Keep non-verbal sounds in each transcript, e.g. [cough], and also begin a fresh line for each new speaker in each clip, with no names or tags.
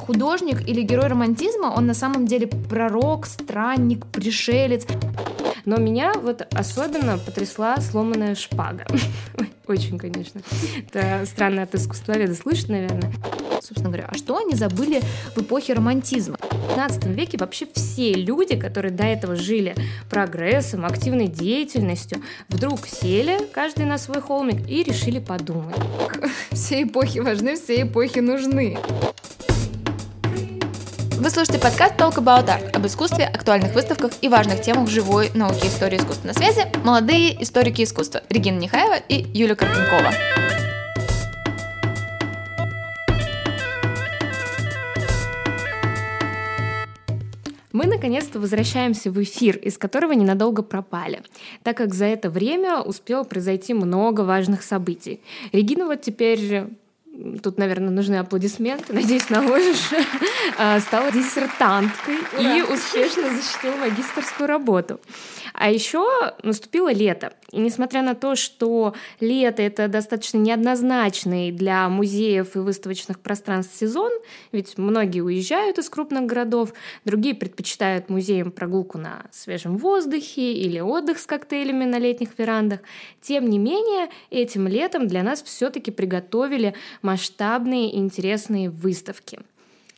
художник или герой романтизма, он на самом деле пророк, странник, пришелец.
Но меня вот особенно потрясла сломанная шпага. [laughs] Очень, конечно. Это странно от искусствоведа слышать, наверное.
Собственно говоря, а что они забыли в эпохе романтизма?
В 15 веке вообще все люди, которые до этого жили прогрессом, активной деятельностью, вдруг сели, каждый на свой холмик, и решили подумать.
Все эпохи важны, все эпохи нужны. Вы слушаете подкаст Talk About Art об искусстве, актуальных выставках и важных темах живой науки истории искусства. На связи молодые историки искусства Регина Нехаева и Юлия Карпенкова.
Мы наконец-то возвращаемся в эфир, из которого ненадолго пропали, так как за это время успело произойти много важных событий. Регина вот теперь тут, наверное, нужны аплодисменты, [laughs] надеюсь, наложишь, а, стала диссертанткой Ура. и успешно защитила магистрскую работу. А еще наступило лето. И несмотря на то, что лето — это достаточно неоднозначный для музеев и выставочных пространств сезон, ведь многие уезжают из крупных городов, другие предпочитают музеям прогулку на свежем воздухе или отдых с коктейлями на летних верандах, тем не менее, этим летом для нас все-таки приготовили масштабные и интересные выставки.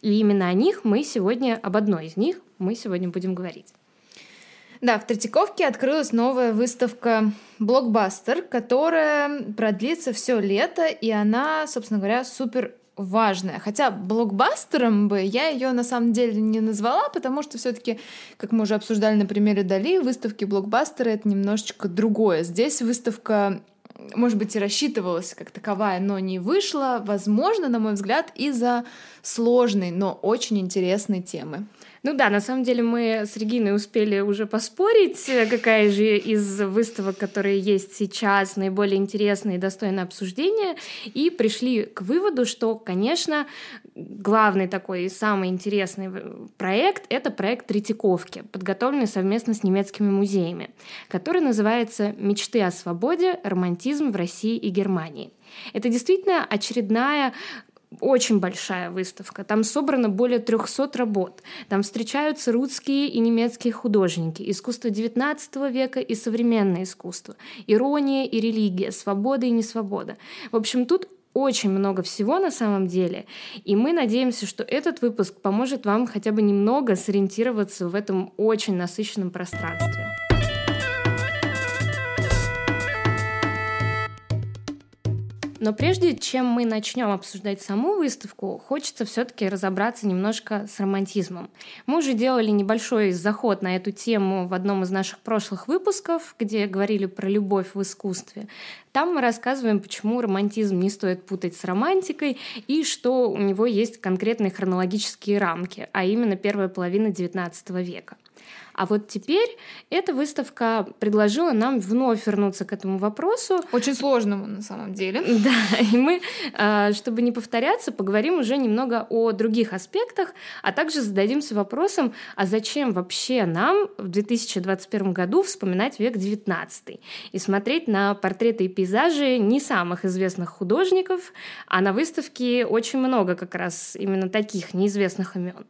И именно о них мы сегодня, об одной из них мы сегодня будем говорить.
Да, в Третьяковке открылась новая выставка «Блокбастер», которая продлится все лето, и она, собственно говоря, супер важная. Хотя блокбастером бы я ее на самом деле не назвала, потому что все-таки, как мы уже обсуждали на примере Дали, выставки блокбастера это немножечко другое. Здесь выставка может быть, и рассчитывалась как таковая, но не вышла, возможно, на мой взгляд, из-за сложной, но очень интересной темы.
Ну да, на самом деле мы с Региной успели уже поспорить, какая же из выставок, которые есть сейчас, наиболее интересная и достойна обсуждения, и пришли к выводу, что, конечно, главный такой и самый интересный проект — это проект Третьяковки, подготовленный совместно с немецкими музеями, который называется «Мечты о свободе. Романтизм в России и Германии». Это действительно очередная очень большая выставка. Там собрано более 300 работ. Там встречаются русские и немецкие художники, искусство XIX века и современное искусство, ирония и религия, свобода и несвобода. В общем, тут очень много всего на самом деле, и мы надеемся, что этот выпуск поможет вам хотя бы немного сориентироваться в этом очень насыщенном пространстве. Но прежде чем мы начнем обсуждать саму выставку, хочется все-таки разобраться немножко с романтизмом. Мы уже делали небольшой заход на эту тему в одном из наших прошлых выпусков, где говорили про любовь в искусстве. Там мы рассказываем, почему романтизм не стоит путать с романтикой и что у него есть конкретные хронологические рамки, а именно первая половина XIX века. А вот теперь эта выставка предложила нам вновь вернуться к этому вопросу.
Очень сложному на самом деле. [laughs]
Да, и мы, а, чтобы не повторяться, поговорим уже немного о других аспектах, а также зададимся вопросом, а зачем вообще нам в 2021 году вспоминать век XIX и смотреть на портреты и пейзажи не самых известных художников, а на выставке очень много как раз именно таких неизвестных имен.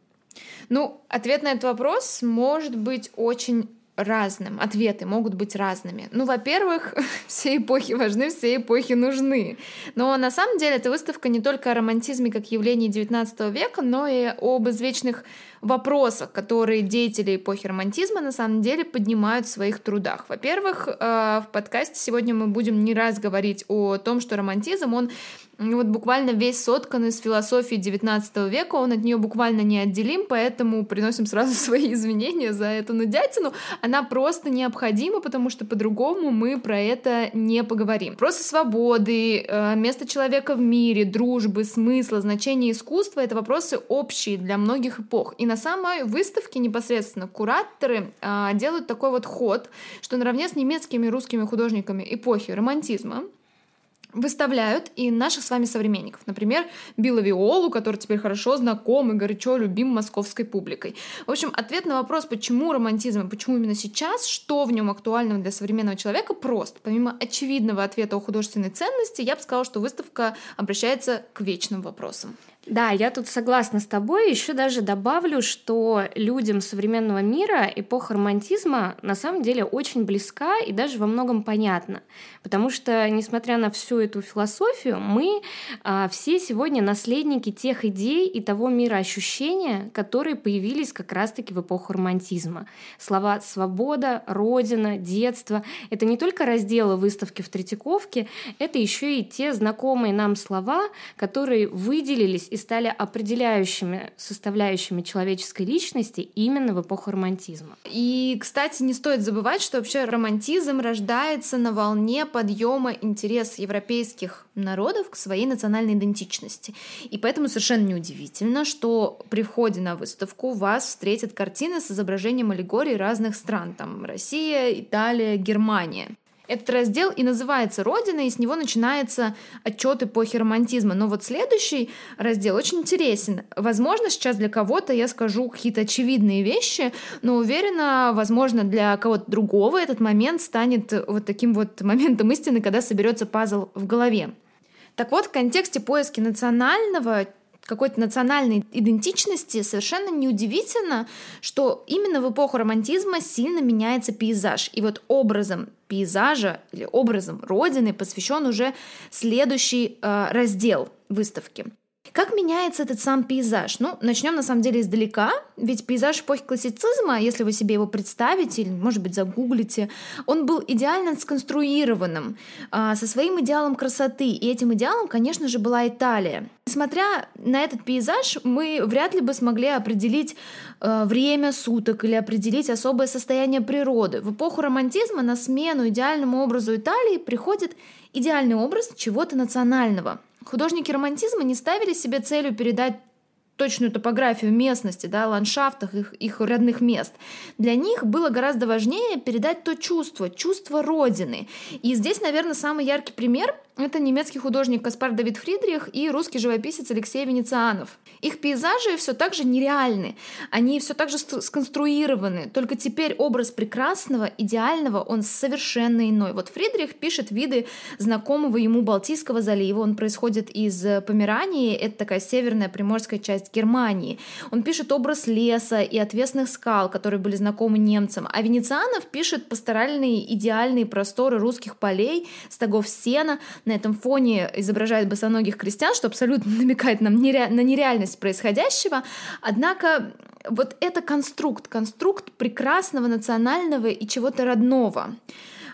Ну, ответ на этот вопрос может быть очень разным. Ответы могут быть разными. Ну, во-первых, [laughs] все эпохи важны, все эпохи нужны. Но на самом деле эта выставка не только о романтизме как явлении XIX века, но и об извечных вопросах, которые деятели эпохи романтизма на самом деле поднимают в своих трудах. Во-первых, э, в подкасте сегодня мы будем не раз говорить о том, что романтизм, он вот буквально весь соткан из философии XIX века, он от нее буквально неотделим, поэтому приносим сразу [laughs] свои извинения за эту нудятину. Она просто необходима, потому что по-другому мы про это не поговорим. Вопросы свободы, э, место человека в мире, дружбы, смысла, значения искусства — это вопросы общие для многих эпох. И на самой выставке непосредственно кураторы а, делают такой вот ход, что наравне с немецкими и русскими художниками эпохи романтизма выставляют и наших с вами современников. Например, Билла Виолу, который теперь хорошо знаком и горячо любим московской публикой. В общем, ответ на вопрос, почему романтизм и почему именно сейчас, что в нем актуального для современного человека, прост. Помимо очевидного ответа о художественной ценности, я бы сказала, что выставка обращается к вечным вопросам.
Да, я тут согласна с тобой. Еще даже добавлю, что людям современного мира эпоха романтизма на самом деле очень близка и даже во многом понятна. Потому что, несмотря на всю эту философию, мы а, все сегодня наследники тех идей и того мира ощущения, которые появились как раз-таки в эпоху романтизма. Слова «свобода», «родина», «детство» — это не только разделы выставки в Третьяковке, это еще и те знакомые нам слова, которые выделились и стали определяющими составляющими человеческой личности именно в эпоху романтизма.
И, кстати, не стоит забывать, что вообще романтизм рождается на волне подъема интереса европейских народов к своей национальной идентичности. И поэтому совершенно неудивительно, что при входе на выставку вас встретят картины с изображением аллегорий разных стран. Там Россия, Италия, Германия. Этот раздел и называется «Родина», и с него начинается отчет эпохи романтизма. Но вот следующий раздел очень интересен. Возможно, сейчас для кого-то я скажу какие-то очевидные вещи, но уверена, возможно, для кого-то другого этот момент станет вот таким вот моментом истины, когда соберется пазл в голове. Так вот, в контексте поиски национального какой-то национальной идентичности, совершенно неудивительно, что именно в эпоху романтизма сильно меняется пейзаж. И вот образом пейзажа или образом Родины посвящен уже следующий э, раздел выставки. Как меняется этот сам пейзаж? Ну, начнем на самом деле издалека, ведь пейзаж эпохи классицизма, если вы себе его представите или, может быть, загуглите, он был идеально сконструированным, а, со своим идеалом красоты, и этим идеалом, конечно же, была Италия. Несмотря на этот пейзаж, мы вряд ли бы смогли определить э, время суток или определить особое состояние природы. В эпоху романтизма на смену идеальному образу Италии приходит идеальный образ чего-то национального – Художники романтизма не ставили себе целью передать точную топографию местности, да, ландшафтах их, их родных мест. Для них было гораздо важнее передать то чувство, чувство Родины. И здесь, наверное, самый яркий пример это немецкий художник Каспар Давид Фридрих и русский живописец Алексей Венецианов. Их пейзажи все так же нереальны, они все так же сконструированы, только теперь образ прекрасного, идеального, он совершенно иной. Вот Фридрих пишет виды знакомого ему Балтийского залива, он происходит из Померании, это такая северная приморская часть Германии. Он пишет образ леса и отвесных скал, которые были знакомы немцам, а Венецианов пишет пасторальные идеальные просторы русских полей, стогов сена, на этом фоне изображает босоногих крестьян, что абсолютно [laughs] намекает нам нере... на нереальность происходящего. Однако вот это конструкт, конструкт прекрасного, национального и чего-то родного.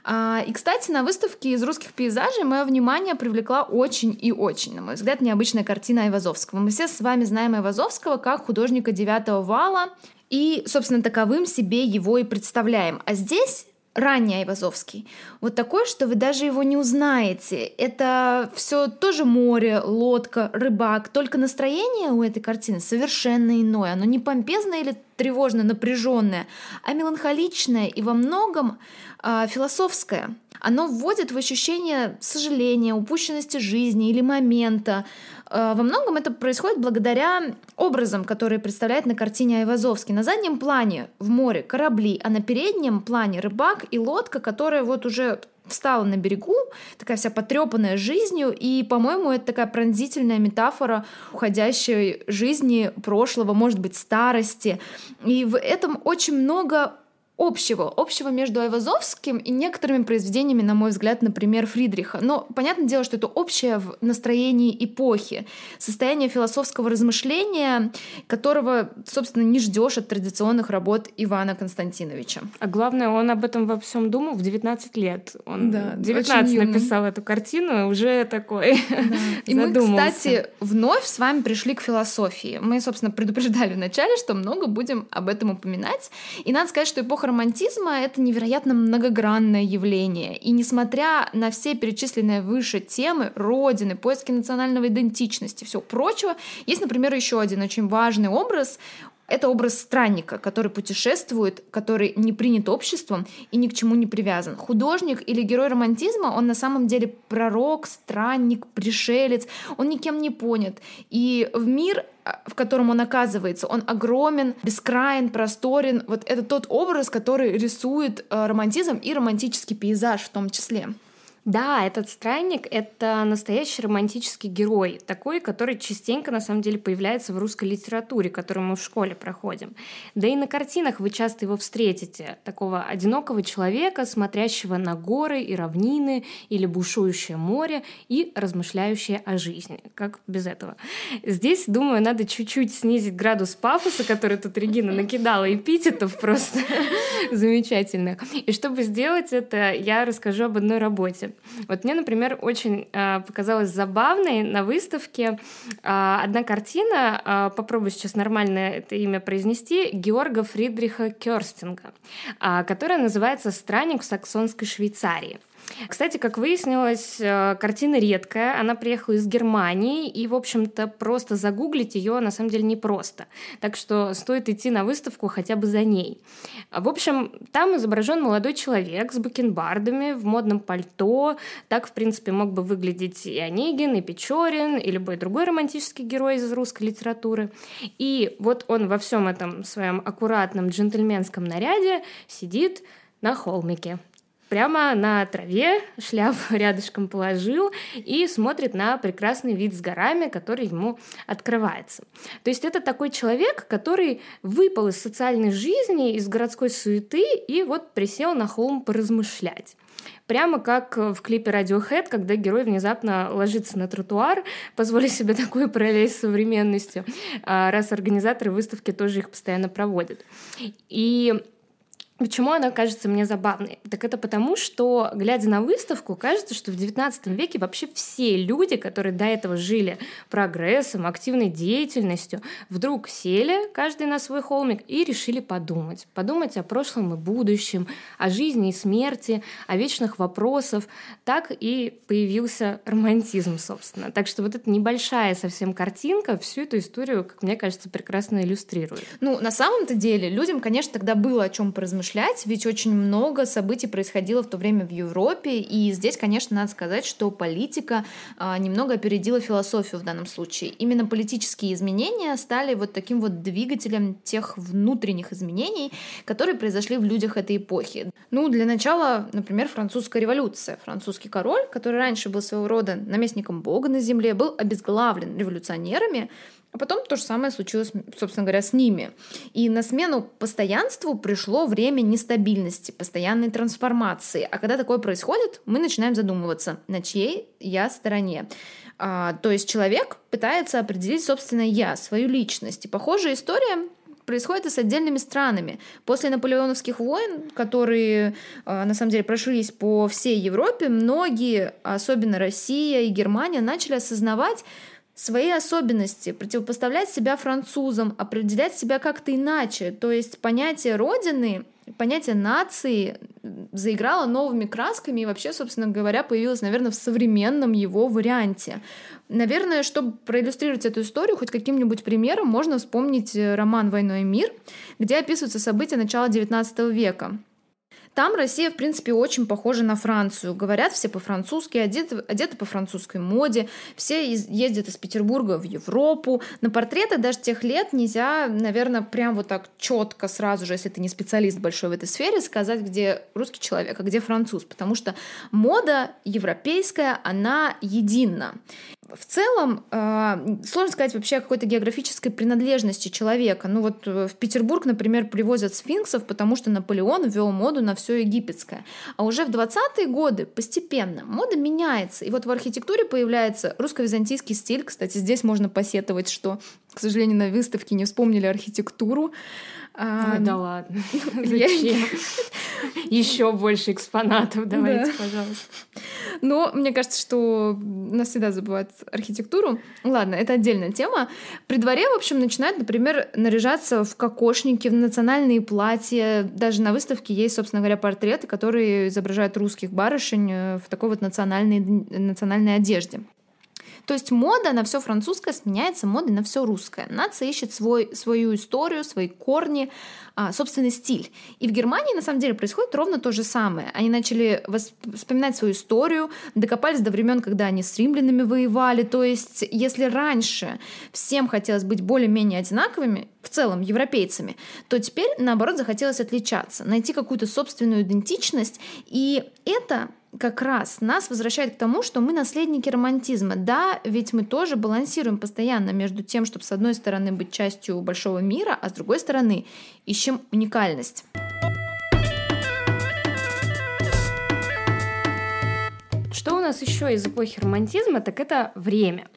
А, и, кстати, на выставке из русских пейзажей мое внимание привлекла очень и очень, на мой взгляд, необычная картина Айвазовского. Мы все с вами знаем Айвазовского как художника девятого вала, и, собственно, таковым себе его и представляем. А здесь ранний Айвазовский. Вот такой, что вы даже его не узнаете. Это все тоже море, лодка, рыбак. Только настроение у этой картины совершенно иное. Оно не помпезное или тревожно напряженное, а меланхоличное и во многом э, философское. Оно вводит в ощущение сожаления, упущенности жизни или момента, Э, во многом это происходит благодаря образам, которые представляет на картине Айвазовский. На заднем плане в море корабли, а на переднем плане рыбак и лодка, которая вот уже встала на берегу, такая вся потрепанная жизнью, и, по-моему, это такая пронзительная метафора уходящей жизни прошлого, может быть, старости. И в этом очень много общего, общего между Айвазовским и некоторыми произведениями, на мой взгляд, например, Фридриха. Но понятное дело, что это общее в настроении эпохи, состояние философского размышления, которого, собственно, не ждешь от традиционных работ Ивана Константиновича.
А главное, он об этом во всем думал в 19 лет. Он да, 19 написал эту картину, уже такой да. [laughs]
И мы, кстати, вновь с вами пришли к философии. Мы, собственно, предупреждали вначале, что много будем об этом упоминать. И надо сказать, что эпоха романтизма — это невероятно многогранное явление. И несмотря на все перечисленные выше темы, родины, поиски национальной идентичности, все прочего, есть, например, еще один очень важный образ, Это образ странника, который путешествует, который не принят обществом и ни к чему не привязан. Художник или герой романтизма, он на самом деле пророк, странник, пришелец, он никем не понят. И в мир в котором он оказывается, он огромен, бескрайен, просторен. Вот это тот образ, который рисует э, романтизм и романтический пейзаж в том числе.
Да, этот странник — это настоящий романтический герой, такой, который частенько, на самом деле, появляется в русской литературе, которую мы в школе проходим. Да и на картинах вы часто его встретите, такого одинокого человека, смотрящего на горы и равнины или бушующее море и размышляющее о жизни. Как без этого? Здесь, думаю, надо чуть-чуть снизить градус пафоса, который тут Регина накидала эпитетов просто [laughs] замечательных. И чтобы сделать это, я расскажу об одной работе. Вот мне, например, очень э, показалось забавной на выставке э, одна картина, э, попробую сейчас нормально это имя произнести, Георга Фридриха Керстинга, э, которая называется «Странник в саксонской Швейцарии». Кстати, как выяснилось, э, картина редкая, она приехала из Германии, и, в общем-то, просто загуглить ее на самом деле непросто. Так что стоит идти на выставку хотя бы за ней. В общем, там изображен молодой человек с бакенбардами в модном пальто. Так, в принципе, мог бы выглядеть и Онегин, и Печорин, и любой другой романтический герой из русской литературы. И вот он во всем этом своем аккуратном джентльменском наряде сидит на холмике прямо на траве, шляпу [laughs] рядышком положил и смотрит на прекрасный вид с горами, который ему открывается. То есть это такой человек, который выпал из социальной жизни, из городской суеты и вот присел на холм поразмышлять. Прямо как в клипе Radiohead, когда герой внезапно ложится на тротуар, позволив себе [laughs] такую параллель с современностью, а, раз организаторы выставки тоже их постоянно проводят. И Почему она кажется мне забавной? Так это потому, что, глядя на выставку, кажется, что в XIX веке вообще все люди, которые до этого жили прогрессом, активной деятельностью, вдруг сели, каждый на свой холмик, и решили подумать. Подумать о прошлом и будущем, о жизни и смерти, о вечных вопросах. Так и появился романтизм, собственно. Так что вот эта небольшая совсем картинка всю эту историю, как мне кажется, прекрасно иллюстрирует.
Ну, на самом-то деле, людям, конечно, тогда было о чем поразмышлять размышлять, ведь очень много событий происходило в то время в Европе, и здесь, конечно, надо сказать, что политика а, немного опередила философию в данном случае. Именно политические изменения стали вот таким вот двигателем тех внутренних изменений, которые произошли в людях этой эпохи. Ну, для начала, например, французская революция. Французский король, который раньше был своего рода наместником бога на земле, был обезглавлен революционерами, а потом то же самое случилось, собственно говоря, с ними. И на смену постоянству пришло время нестабильности, постоянной трансформации. А когда такое происходит, мы начинаем задумываться, на чьей я стороне. А, то есть человек пытается определить собственное я, свою личность. И похожая история происходит и с отдельными странами. После наполеоновских войн, которые а, на самом деле прошлись по всей Европе, многие, особенно Россия и Германия, начали осознавать, свои особенности, противопоставлять себя французам, определять себя как-то иначе. То есть понятие родины, понятие нации заиграло новыми красками и вообще, собственно говоря, появилось, наверное, в современном его варианте. Наверное, чтобы проиллюстрировать эту историю хоть каким-нибудь примером, можно вспомнить роман «Войной мир», где описываются события начала XIX века. Там Россия, в принципе, очень похожа на Францию. Говорят все по-французски, одеты, одеты по французской моде, все ездят из Петербурга в Европу. На портреты даже тех лет нельзя, наверное, прям вот так четко сразу же, если ты не специалист большой в этой сфере, сказать, где русский человек, а где француз, потому что мода европейская, она едина. В целом, э, сложно сказать вообще о какой-то географической принадлежности человека. Ну вот э, в Петербург, например, привозят сфинксов, потому что Наполеон ввел моду на все египетское. А уже в 20-е годы постепенно мода меняется. И вот в архитектуре появляется русско-византийский стиль. Кстати, здесь можно посетовать, что, к сожалению, на выставке не вспомнили архитектуру.
А, Ой, да ладно. [laughs] Зачем? Еще больше экспонатов давайте, пожалуйста.
Но мне кажется, что нас всегда забывают архитектуру. Ладно, это отдельная тема. При дворе, в общем, начинают, например, наряжаться в кокошники, в национальные платья. Даже на выставке есть, собственно говоря, портреты, которые изображают русских барышень в такой вот национальной, национальной одежде. То есть мода на все французское сменяется модой на все русское. Нация ищет свой, свою историю, свои корни, а, собственный стиль. И в Германии на самом деле происходит ровно то же самое. Они начали вспоминать свою историю, докопались до времен, когда они с римлянами воевали. То есть, если раньше всем хотелось быть более-менее одинаковыми, в целом европейцами, то теперь, наоборот, захотелось отличаться, найти какую-то собственную идентичность. И это как раз нас возвращает к тому, что мы наследники романтизма. Да, ведь мы тоже балансируем постоянно между тем, чтобы с одной стороны быть частью большого мира, а с другой стороны ищем уникальность.
Нас еще из эпохи романтизма, так это время.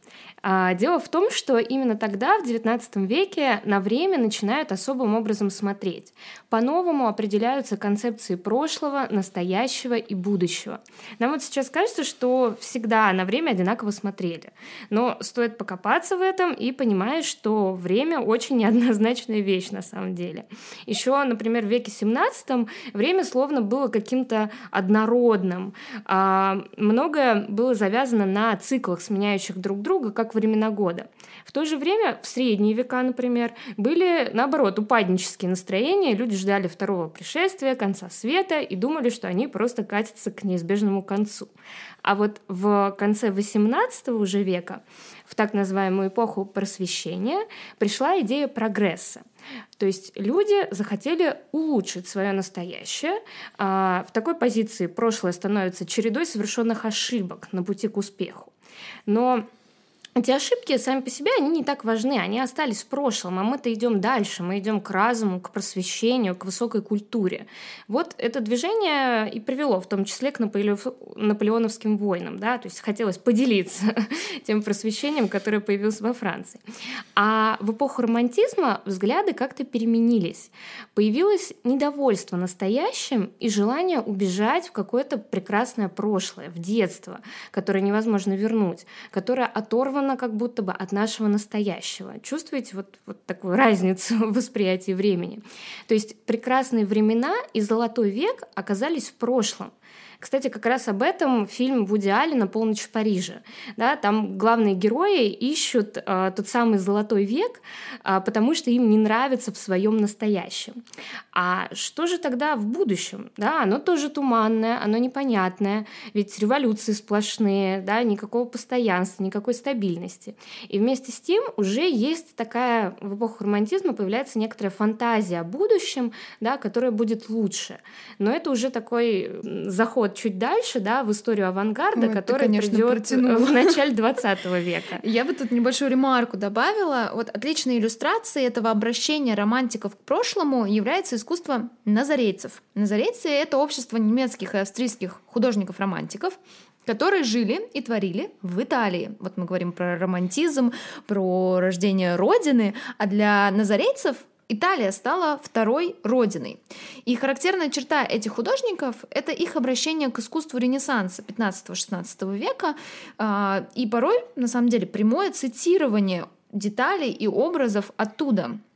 А, дело в том, что именно тогда, в XIX веке, на время начинают особым образом смотреть. По-новому определяются концепции прошлого, настоящего и будущего. Нам вот сейчас кажется, что всегда на время одинаково смотрели. Но стоит покопаться в этом и понимаешь, что время очень неоднозначная вещь на самом деле. Еще, например, в веке XVII время словно было каким-то однородным. А, многое было завязано на циклах, сменяющих друг друга, как времена года. В то же время в средние века, например, были, наоборот, упаднические настроения, люди ждали второго пришествия, конца света и думали, что они просто катятся к неизбежному концу. А вот в конце XVIII уже века, в так называемую эпоху просвещения, пришла идея прогресса. То есть люди захотели улучшить свое настоящее. А в такой позиции прошлое становится чередой совершенных ошибок на пути к успеху. Но эти ошибки сами по себе, они не так важны, они остались в прошлом, а мы-то идем дальше, мы идем к разуму, к просвещению, к высокой культуре. Вот это движение и привело в том числе к наполеоновским войнам, да, то есть хотелось поделиться [laughs] тем просвещением, которое появилось во Франции. А в эпоху романтизма взгляды как-то переменились. Появилось недовольство настоящим и желание убежать в какое-то прекрасное прошлое, в детство, которое невозможно вернуть, которое оторвано оторвано как будто бы от нашего настоящего. Чувствуете вот, вот такую [laughs] разницу в восприятии времени? То есть прекрасные времена и золотой век оказались в прошлом. Кстати, как раз об этом фильм Вуди Аллена «Полночь в Париже». Да, там главные герои ищут э, тот самый золотой век, э, потому что им не нравится в своем настоящем. А что же тогда в будущем? Да, оно тоже туманное, оно непонятное, ведь революции сплошные, да, никакого постоянства, никакой стабильности. И вместе с тем уже есть такая, в эпоху романтизма появляется некоторая фантазия о будущем, да, которая будет лучше. Но это уже такой заход вот чуть дальше, да, в историю авангарда, Ой, который придет в начале 20 века. [laughs]
Я бы тут небольшую ремарку добавила. Вот отличной иллюстрацией этого обращения романтиков к прошлому является искусство назарейцев. Назарейцы — это общество немецких и австрийских художников-романтиков, которые жили и творили в Италии. Вот мы говорим про романтизм, про рождение Родины, а для назарейцев Италия стала второй родиной. И характерная черта этих художников — это их обращение к искусству Ренессанса 15-16 века, а, и порой, на самом деле, прямое цитирование деталей и образов оттуда —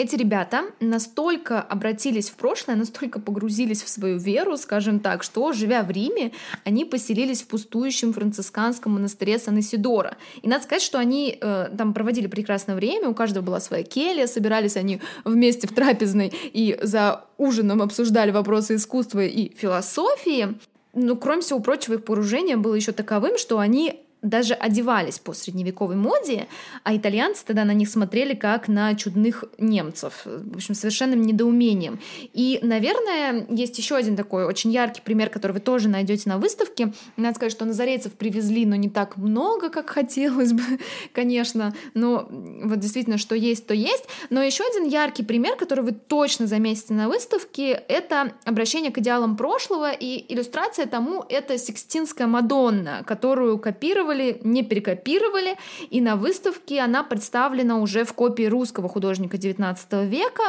эти ребята настолько обратились в прошлое, настолько погрузились в свою веру, скажем так, что, живя в Риме, они поселились в пустующем францисканском монастыре Сан-Исидора. И надо сказать, что они э, там проводили прекрасное время, у каждого была своя келья, собирались они вместе в трапезной и за ужином обсуждали вопросы искусства и философии. Но, кроме всего прочего, их погружение было еще таковым, что они даже одевались по средневековой моде, а итальянцы тогда на них смотрели как на чудных немцев, в общем, совершенным недоумением. И, наверное, есть еще один такой очень яркий пример, который вы тоже найдете на выставке. Надо сказать, что назарейцев привезли, но не так много, как хотелось бы, [laughs] конечно, но вот действительно, что есть, то есть. Но еще один яркий пример, который вы точно заметите на выставке, это обращение к идеалам прошлого, и иллюстрация тому — это Сикстинская Мадонна, которую копировали скопировали, не перекопировали, и на выставке она представлена уже в копии русского художника XIX века.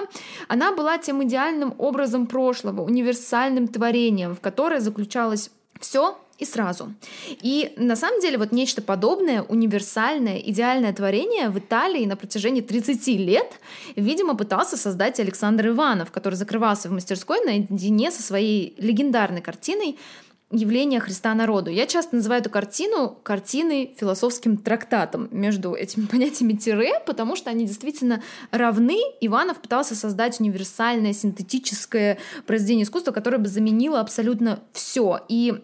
Она была тем идеальным образом прошлого, универсальным творением, в которое заключалось все и сразу. И на самом деле вот нечто подобное, универсальное, идеальное творение в Италии на протяжении 30 лет, видимо, пытался создать Александр Иванов, который закрывался в мастерской наедине со своей легендарной картиной явления Христа народу. Я часто называю эту картину картиной философским трактатом между этими [laughs] понятиями тире, потому что они действительно равны. Иванов пытался создать универсальное синтетическое произведение искусства, которое бы заменило абсолютно все. И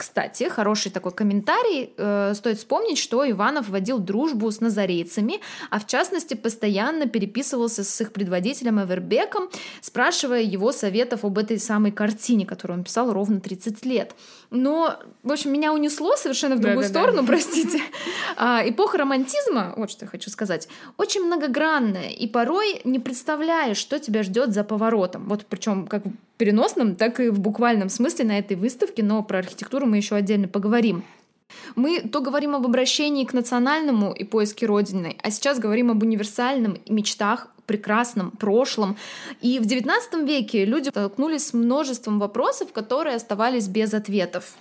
кстати, хороший такой комментарий. Э, стоит вспомнить, что Иванов вводил дружбу с назарейцами, а в частности постоянно переписывался с их предводителем Эвербеком, спрашивая его советов об этой самой картине, которую он писал ровно 30 лет. Но, в общем, меня унесло совершенно в другую да, сторону, да. [laughs] простите. А, эпоха романтизма, вот что я хочу сказать, очень многогранная, и порой не представляешь, что тебя ждет за поворотом. Вот причем как переносном, так и в буквальном смысле на этой выставке, но про архитектуру мы еще отдельно поговорим. Мы то говорим об обращении к национальному и поиске Родины, а сейчас говорим об универсальном мечтах, прекрасном прошлом. И в XIX веке люди столкнулись с множеством вопросов, которые оставались без ответов.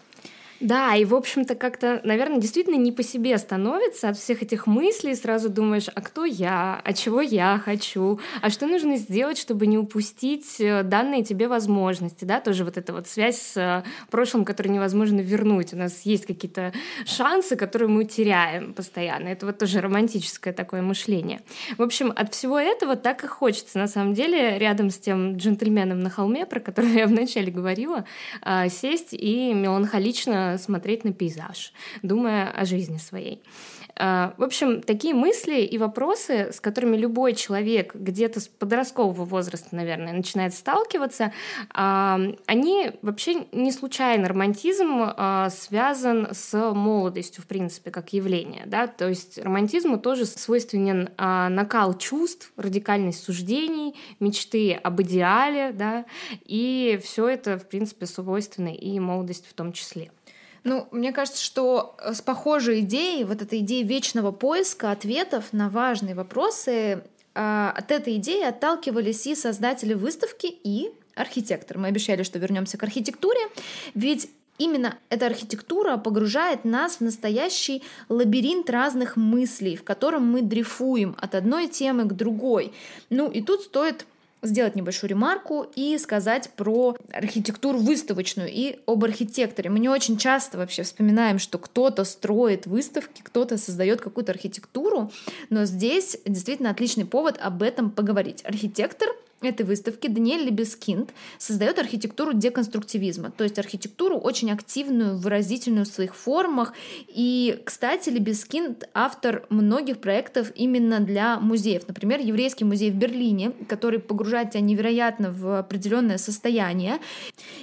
Да, и, в общем-то, как-то, наверное, действительно не по себе становится от всех этих мыслей. Сразу думаешь, а кто я, а чего я хочу, а что нужно сделать, чтобы не упустить э, данные тебе возможности, да, тоже вот эта вот связь с э, прошлым, которую невозможно вернуть. У нас есть какие-то шансы, которые мы теряем постоянно. Это вот тоже романтическое такое мышление. В общем, от всего этого так и хочется, на самом деле, рядом с тем джентльменом на холме, про который я вначале говорила, э, сесть и меланхолично смотреть на пейзаж, думая о жизни своей. А, в общем, такие мысли и вопросы, с которыми любой человек где-то с подросткового возраста, наверное, начинает сталкиваться, а, они вообще не случайно. Романтизм связан с молодостью, в принципе, как явление. Да? То есть романтизму тоже свойственен накал чувств, радикальность суждений, мечты об идеале, да? и все это, в принципе, свойственно и молодости в том числе.
Ну, мне кажется, что э, с похожей идеей, вот этой идеей вечного поиска ответов на важные вопросы, а, от этой идеи отталкивались и создатели выставки, и архитектор. Мы обещали, что вернемся к архитектуре, ведь Именно эта архитектура погружает нас в настоящий лабиринт разных мыслей, в котором мы дрейфуем от одной темы к другой. Ну и тут стоит сделать небольшую ремарку и сказать про архитектуру выставочную и об архитекторе. Мы не очень часто вообще вспоминаем, что кто-то строит выставки, кто-то создает какую-то архитектуру, но здесь действительно отличный повод об этом поговорить. Архитектор этой выставки Даниэль Лебескинд создает архитектуру деконструктивизма, то есть архитектуру очень активную, выразительную в своих формах. И, кстати, Лебескинд автор многих проектов именно для музеев. Например, Еврейский музей в Берлине, который погружает тебя невероятно в определенное состояние.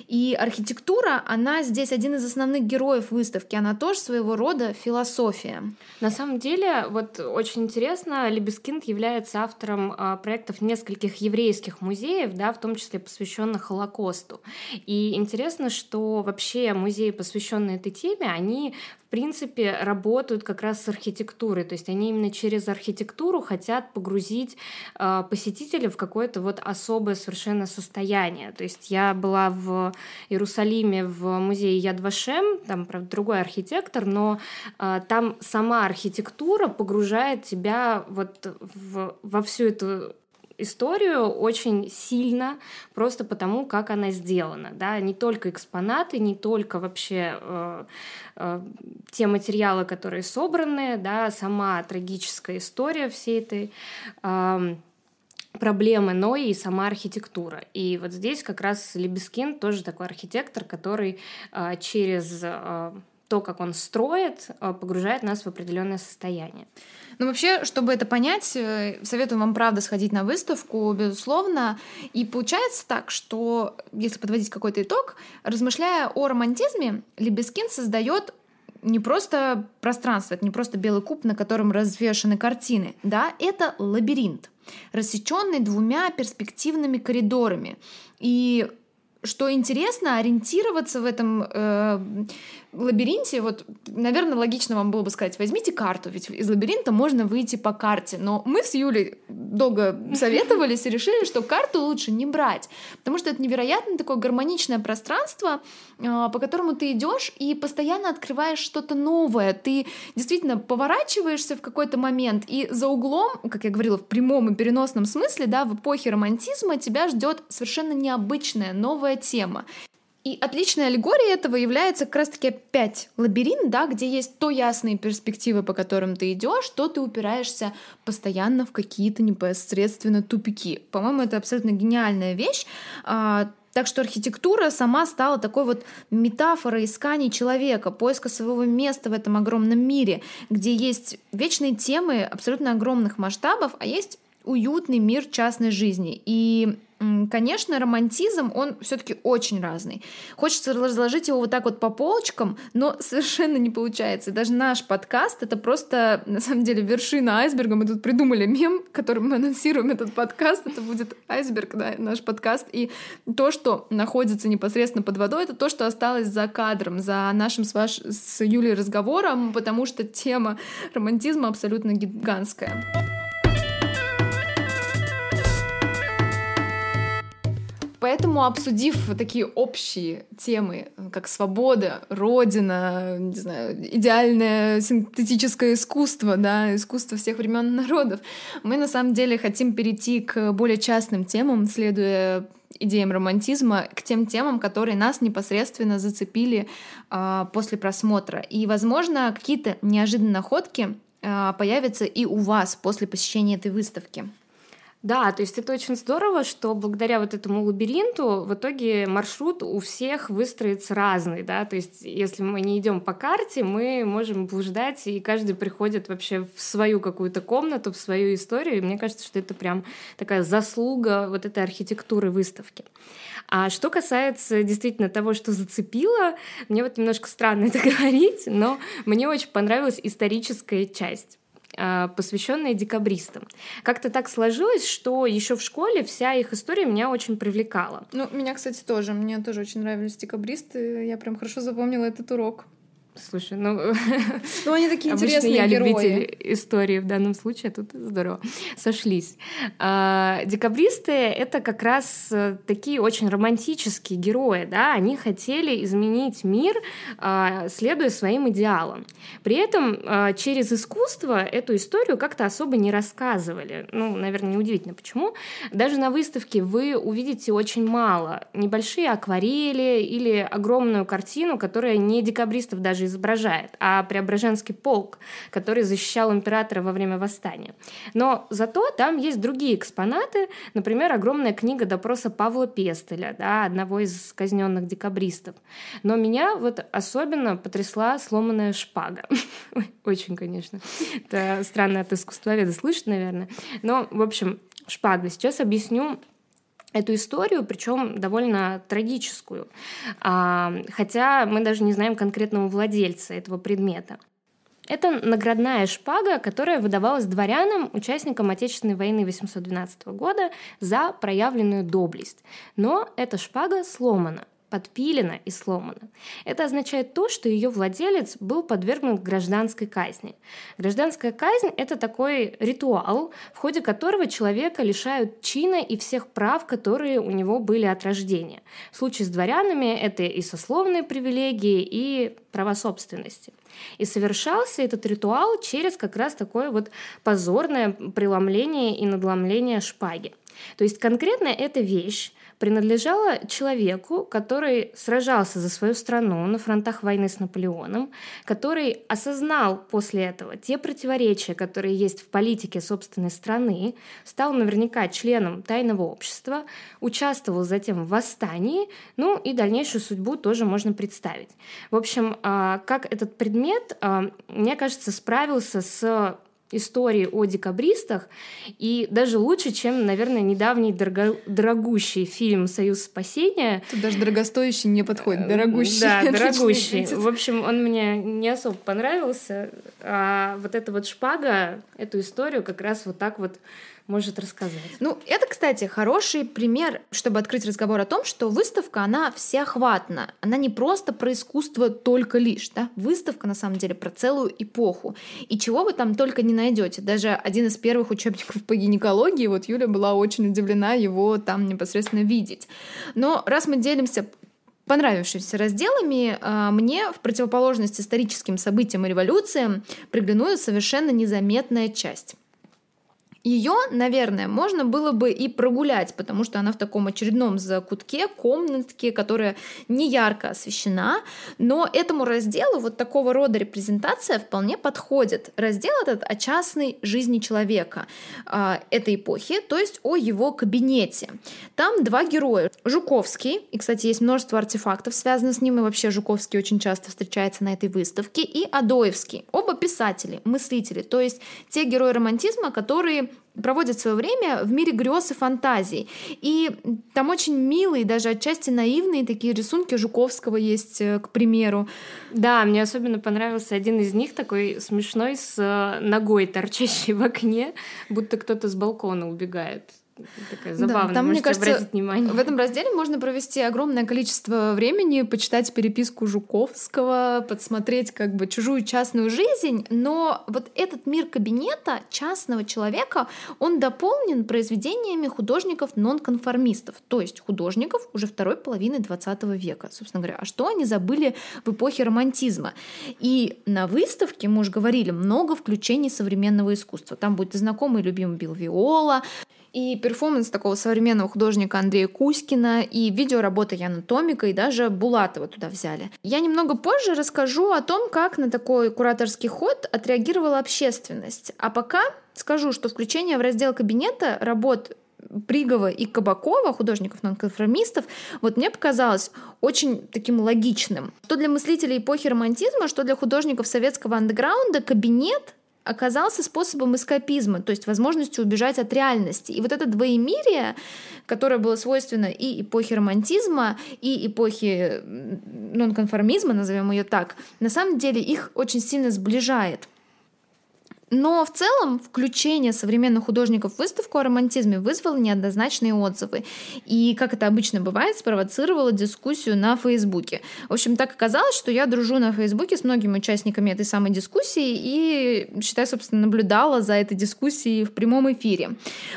И архитектура, она здесь один из основных героев выставки, она тоже своего рода философия.
На самом деле, вот очень интересно, Лебескинд является автором а, проектов нескольких еврейских еврейских музеев, да, в том числе посвященных Холокосту. И интересно, что вообще музеи, посвященные этой теме, они в принципе, работают как раз с архитектурой. То есть они именно через архитектуру хотят погрузить э, посетителя в какое-то вот особое совершенно состояние. То есть я была в Иерусалиме в музее Яд Вашем, там, правда, другой архитектор, но э, там сама архитектура погружает тебя вот в, во всю эту историю очень сильно, просто потому, как она сделана. Да? Не только экспонаты, не только вообще э, э, те материалы, которые собраны, да, сама трагическая история всей этой э, проблемы, но и сама архитектура. И вот здесь как раз Лебескин тоже такой архитектор, который э, через э, то, как он строит, э, погружает нас в определенное состояние.
Ну, вообще, чтобы это понять, э, советую вам, правда, сходить на выставку, безусловно. И получается так, что, если подводить какой-то итог, размышляя о романтизме, Лебескин создает не просто пространство, это не просто белый куб, на котором развешаны картины, да, это лабиринт, рассеченный двумя перспективными коридорами. И что интересно, ориентироваться в этом э, лабиринте, вот, наверное, логично вам было бы сказать, возьмите карту, ведь из лабиринта можно выйти по карте. Но мы с Юлей долго советовались и решили, что карту лучше не брать, потому что это невероятно такое гармоничное пространство, а, по которому ты идешь и постоянно открываешь что-то новое. Ты действительно поворачиваешься в какой-то момент, и за углом, как я говорила, в прямом и переносном смысле, да, в эпохе романтизма тебя ждет совершенно необычная новая тема. И отличной аллегорией этого является как раз-таки опять лабиринт, да, где есть то ясные перспективы, по которым ты идешь, то ты упираешься постоянно в какие-то непосредственно тупики. По-моему, это абсолютно гениальная вещь. А, так что архитектура сама стала такой вот метафорой искания человека, поиска своего места в этом огромном мире, где есть вечные темы абсолютно огромных масштабов, а есть уютный мир частной жизни. И Конечно, романтизм, он все-таки очень разный. Хочется разложить его вот так вот по полочкам, но [laughs] совершенно не получается. Даже наш подкаст — это просто, на самом деле, вершина айсберга. Мы тут придумали мем, которым мы анонсируем этот подкаст. Это будет айсберг, да, наш подкаст. И то, что находится непосредственно под водой, это то, что осталось за кадром, за нашим с, ваш... с Юлей разговором, потому что тема романтизма абсолютно гигантская. Поэтому, обсудив такие общие темы, как свобода, родина, не знаю, идеальное синтетическое искусство, да, искусство всех времен [laughs] народов, мы на самом деле хотим перейти к более частным темам, следуя идеям романтизма, к тем темам, которые нас непосредственно зацепили э, после просмотра. И, возможно, какие-то неожиданные находки э, появятся и у вас после посещения этой выставки.
Да, то есть это очень здорово, что благодаря вот этому лабиринту в итоге маршрут у всех выстроится разный, да, то есть если мы не идем по карте, мы можем блуждать, и каждый приходит вообще в свою какую-то комнату, в свою историю, и мне кажется, что это прям такая заслуга вот этой архитектуры выставки. А что касается действительно того, что зацепило, мне вот немножко странно это [laughs] говорить, но мне очень понравилась историческая часть. А, посвященные декабристам. Как-то так сложилось, что еще в школе вся их история меня очень привлекала.
Ну, меня, кстати, тоже. Мне тоже очень нравились декабристы. Я прям хорошо запомнила этот урок.
Слушай, ну... [laughs]
Ну, они такие интересные я
герои. любитель истории в данном случае, тут здорово. Сошлись. А, декабристы — это как раз э, такие очень романтические герои, да, они хотели изменить мир, а, следуя своим идеалам. При этом а, через искусство эту историю как-то особо не рассказывали. Ну, наверное, неудивительно, почему. Даже на выставке вы увидите очень мало. Небольшие акварели или огромную картину, которая не декабристов даже изображает, а Преображенский полк, который защищал императора во время восстания. Но зато там есть другие экспонаты, например, огромная книга допроса Павла Пестеля, да, одного из казненных декабристов. Но меня вот особенно потрясла сломанная шпага. [laughs] Очень, конечно. Это странно от искусствоведа слышать, наверное. Но, в общем, шпага. Сейчас объясню эту историю, причем довольно трагическую, а, хотя мы даже не знаем конкретного владельца этого предмета. Это наградная шпага, которая выдавалась дворянам, участникам Отечественной войны 812 года за проявленную доблесть. Но эта шпага сломана – подпилена и сломана. Это означает то, что ее владелец был подвергнут гражданской казни. Гражданская казнь – это такой ритуал, в ходе которого человека лишают чина и всех прав, которые у него были от рождения. В случае с дворянами это и сословные привилегии, и права собственности. И совершался этот ритуал через как раз такое вот позорное преломление и надломление шпаги. То есть конкретно эта вещь принадлежала человеку, который сражался за свою страну на фронтах войны с Наполеоном, который осознал после этого те противоречия, которые есть в политике собственной страны, стал наверняка членом тайного общества, участвовал затем в восстании, ну и дальнейшую судьбу тоже можно представить. В общем, а, как этот предмет, а, мне кажется, справился с истории о декабристах, и даже лучше, чем, наверное, недавний дорого... дорогущий фильм «Союз спасения».
Тут даже дорогостоящий не подходит, э, дорогущий.
Да, [laughs] дорогущий. В общем, он мне не особо понравился, а вот эта вот шпага, эту историю как раз вот так вот может рассказать.
Ну, это, кстати, хороший пример, чтобы открыть разговор о том, что выставка, она всеохватна. Она не просто про искусство только лишь, да? Выставка, на самом деле, про целую эпоху. И чего вы там только не найдете. Даже один из первых учебников по гинекологии, вот Юля была очень удивлена его там непосредственно видеть. Но раз мы делимся понравившимися разделами, а, мне в противоположность историческим событиям и революциям приглянулась совершенно незаметная часть. Ее, наверное, можно было бы и прогулять, потому что она в таком очередном закутке, комнатке, которая не ярко освещена, но этому разделу вот такого рода репрезентация вполне подходит. Раздел этот о частной жизни человека э, этой эпохи, то есть о его кабинете. Там два героя. Жуковский, и, кстати, есть множество артефактов, связанных с ним, и вообще Жуковский очень часто встречается на этой выставке, и Адоевский. Оба писатели, мыслители, то есть те герои романтизма, которые проводят свое время в мире грез и фантазий. И там очень милые, даже отчасти наивные такие рисунки Жуковского есть, э, к примеру.
Да, мне особенно понравился один из них, такой смешной, с э, ногой торчащей в окне, будто кто-то с балкона убегает такая забавная, да, там, мне кажется, внимание.
В этом разделе можно провести огромное количество времени, почитать переписку Жуковского, подсмотреть как бы чужую частную жизнь, но вот этот мир кабинета частного человека, он дополнен произведениями художников-нонконформистов, то есть художников уже второй половины 20 века, собственно говоря. А что они забыли в эпохе романтизма? И на выставке, мы уже говорили, много включений современного искусства. Там будет знакомый любимый Билл Виола, и перформанс такого современного художника Андрея Кузькина, и видеоработа Яна Томика, и даже Булатова туда взяли. Я немного позже расскажу о том, как на такой кураторский ход отреагировала общественность. А пока скажу, что включение в раздел кабинета работ Пригова и Кабакова, художников-нонконформистов, вот мне показалось очень таким логичным. Что для мыслителей эпохи романтизма, что для художников советского андеграунда кабинет оказался способом эскапизма, то есть возможностью убежать от реальности. И вот это двоемирие, которое было свойственно и эпохе романтизма, и эпохе нонконформизма, назовем ее так, на самом деле их очень сильно сближает. Но в целом включение современных художников в выставку о романтизме вызвало неоднозначные отзывы. И, как это обычно бывает, спровоцировало дискуссию на Фейсбуке. В общем, так оказалось, что я дружу на Фейсбуке с многими участниками этой самой дискуссии и, считай, собственно, наблюдала за этой дискуссией в прямом эфире.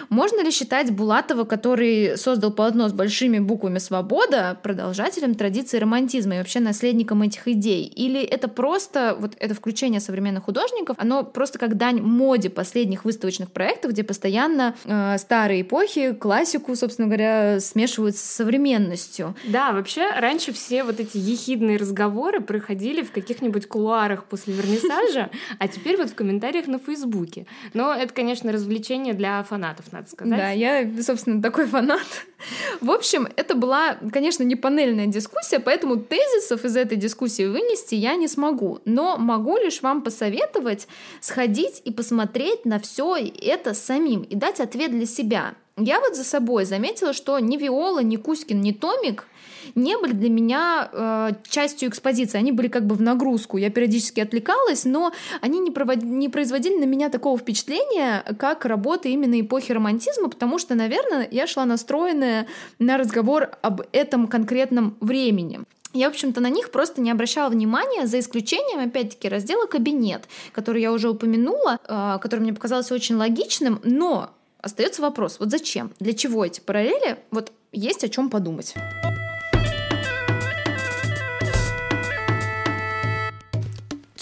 Можно ли считать Булатова, который создал полотно с большими буквами «Свобода», продолжателем традиции романтизма и вообще наследником этих идей? Или это просто, вот это включение современных художников, оно просто как дань моде последних выставочных проектов, где постоянно э, старые эпохи, классику, собственно говоря, смешивают с современностью.
Да, вообще раньше все вот эти ехидные разговоры проходили в каких-нибудь кулуарах после вернисажа, а теперь вот в комментариях на Фейсбуке. Но это, конечно, развлечение для фанатов, надо сказать.
Да, я, собственно, такой фанат. [laughs] В общем, это была, конечно, не панельная дискуссия, поэтому тезисов из этой дискуссии вынести я не смогу. Но могу лишь вам посоветовать сходить и посмотреть на все это самим и дать ответ для себя. Я вот за собой заметила, что ни Виола, ни Кузькин, ни Томик не были для меня э, частью экспозиции. Они были как бы в нагрузку. Я периодически отвлекалась, но они не, провод... не производили на меня такого впечатления, как работы именно эпохи романтизма, потому что, наверное, я шла настроенная на разговор об этом конкретном времени. Я, в общем-то, на них просто не обращала внимания, за исключением, опять-таки, раздела «Кабинет», который я уже упомянула, э, который мне показался очень логичным, но остается вопрос, вот зачем, для чего эти параллели, вот есть о чем подумать.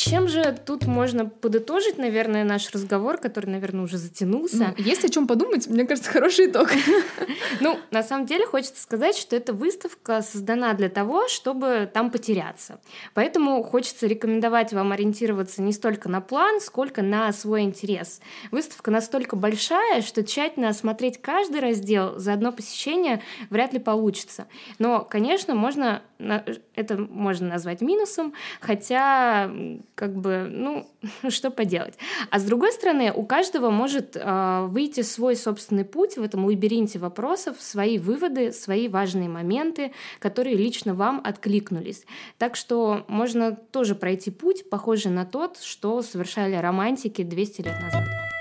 Чем же тут можно подытожить, наверное, наш разговор, который, наверное, уже затянулся?
Ну, есть о чем подумать, мне кажется, хороший итог. [laughs]
Ну, на самом деле, хочется сказать, что эта выставка создана для того, чтобы там потеряться. Поэтому хочется рекомендовать вам ориентироваться не столько на план, сколько на свой интерес. Выставка настолько большая, что тщательно осмотреть каждый раздел за одно посещение вряд ли получится. Но, конечно, можно это можно назвать минусом, хотя как бы, [laughs] ну, что поделать. А с другой стороны, у каждого может э, выйти свой собственный путь в этом лабиринте вопросов, свои выводы, свои важные моменты, которые лично вам откликнулись. Так что можно тоже пройти путь, похожий на тот, что совершали романтики 200 лет назад.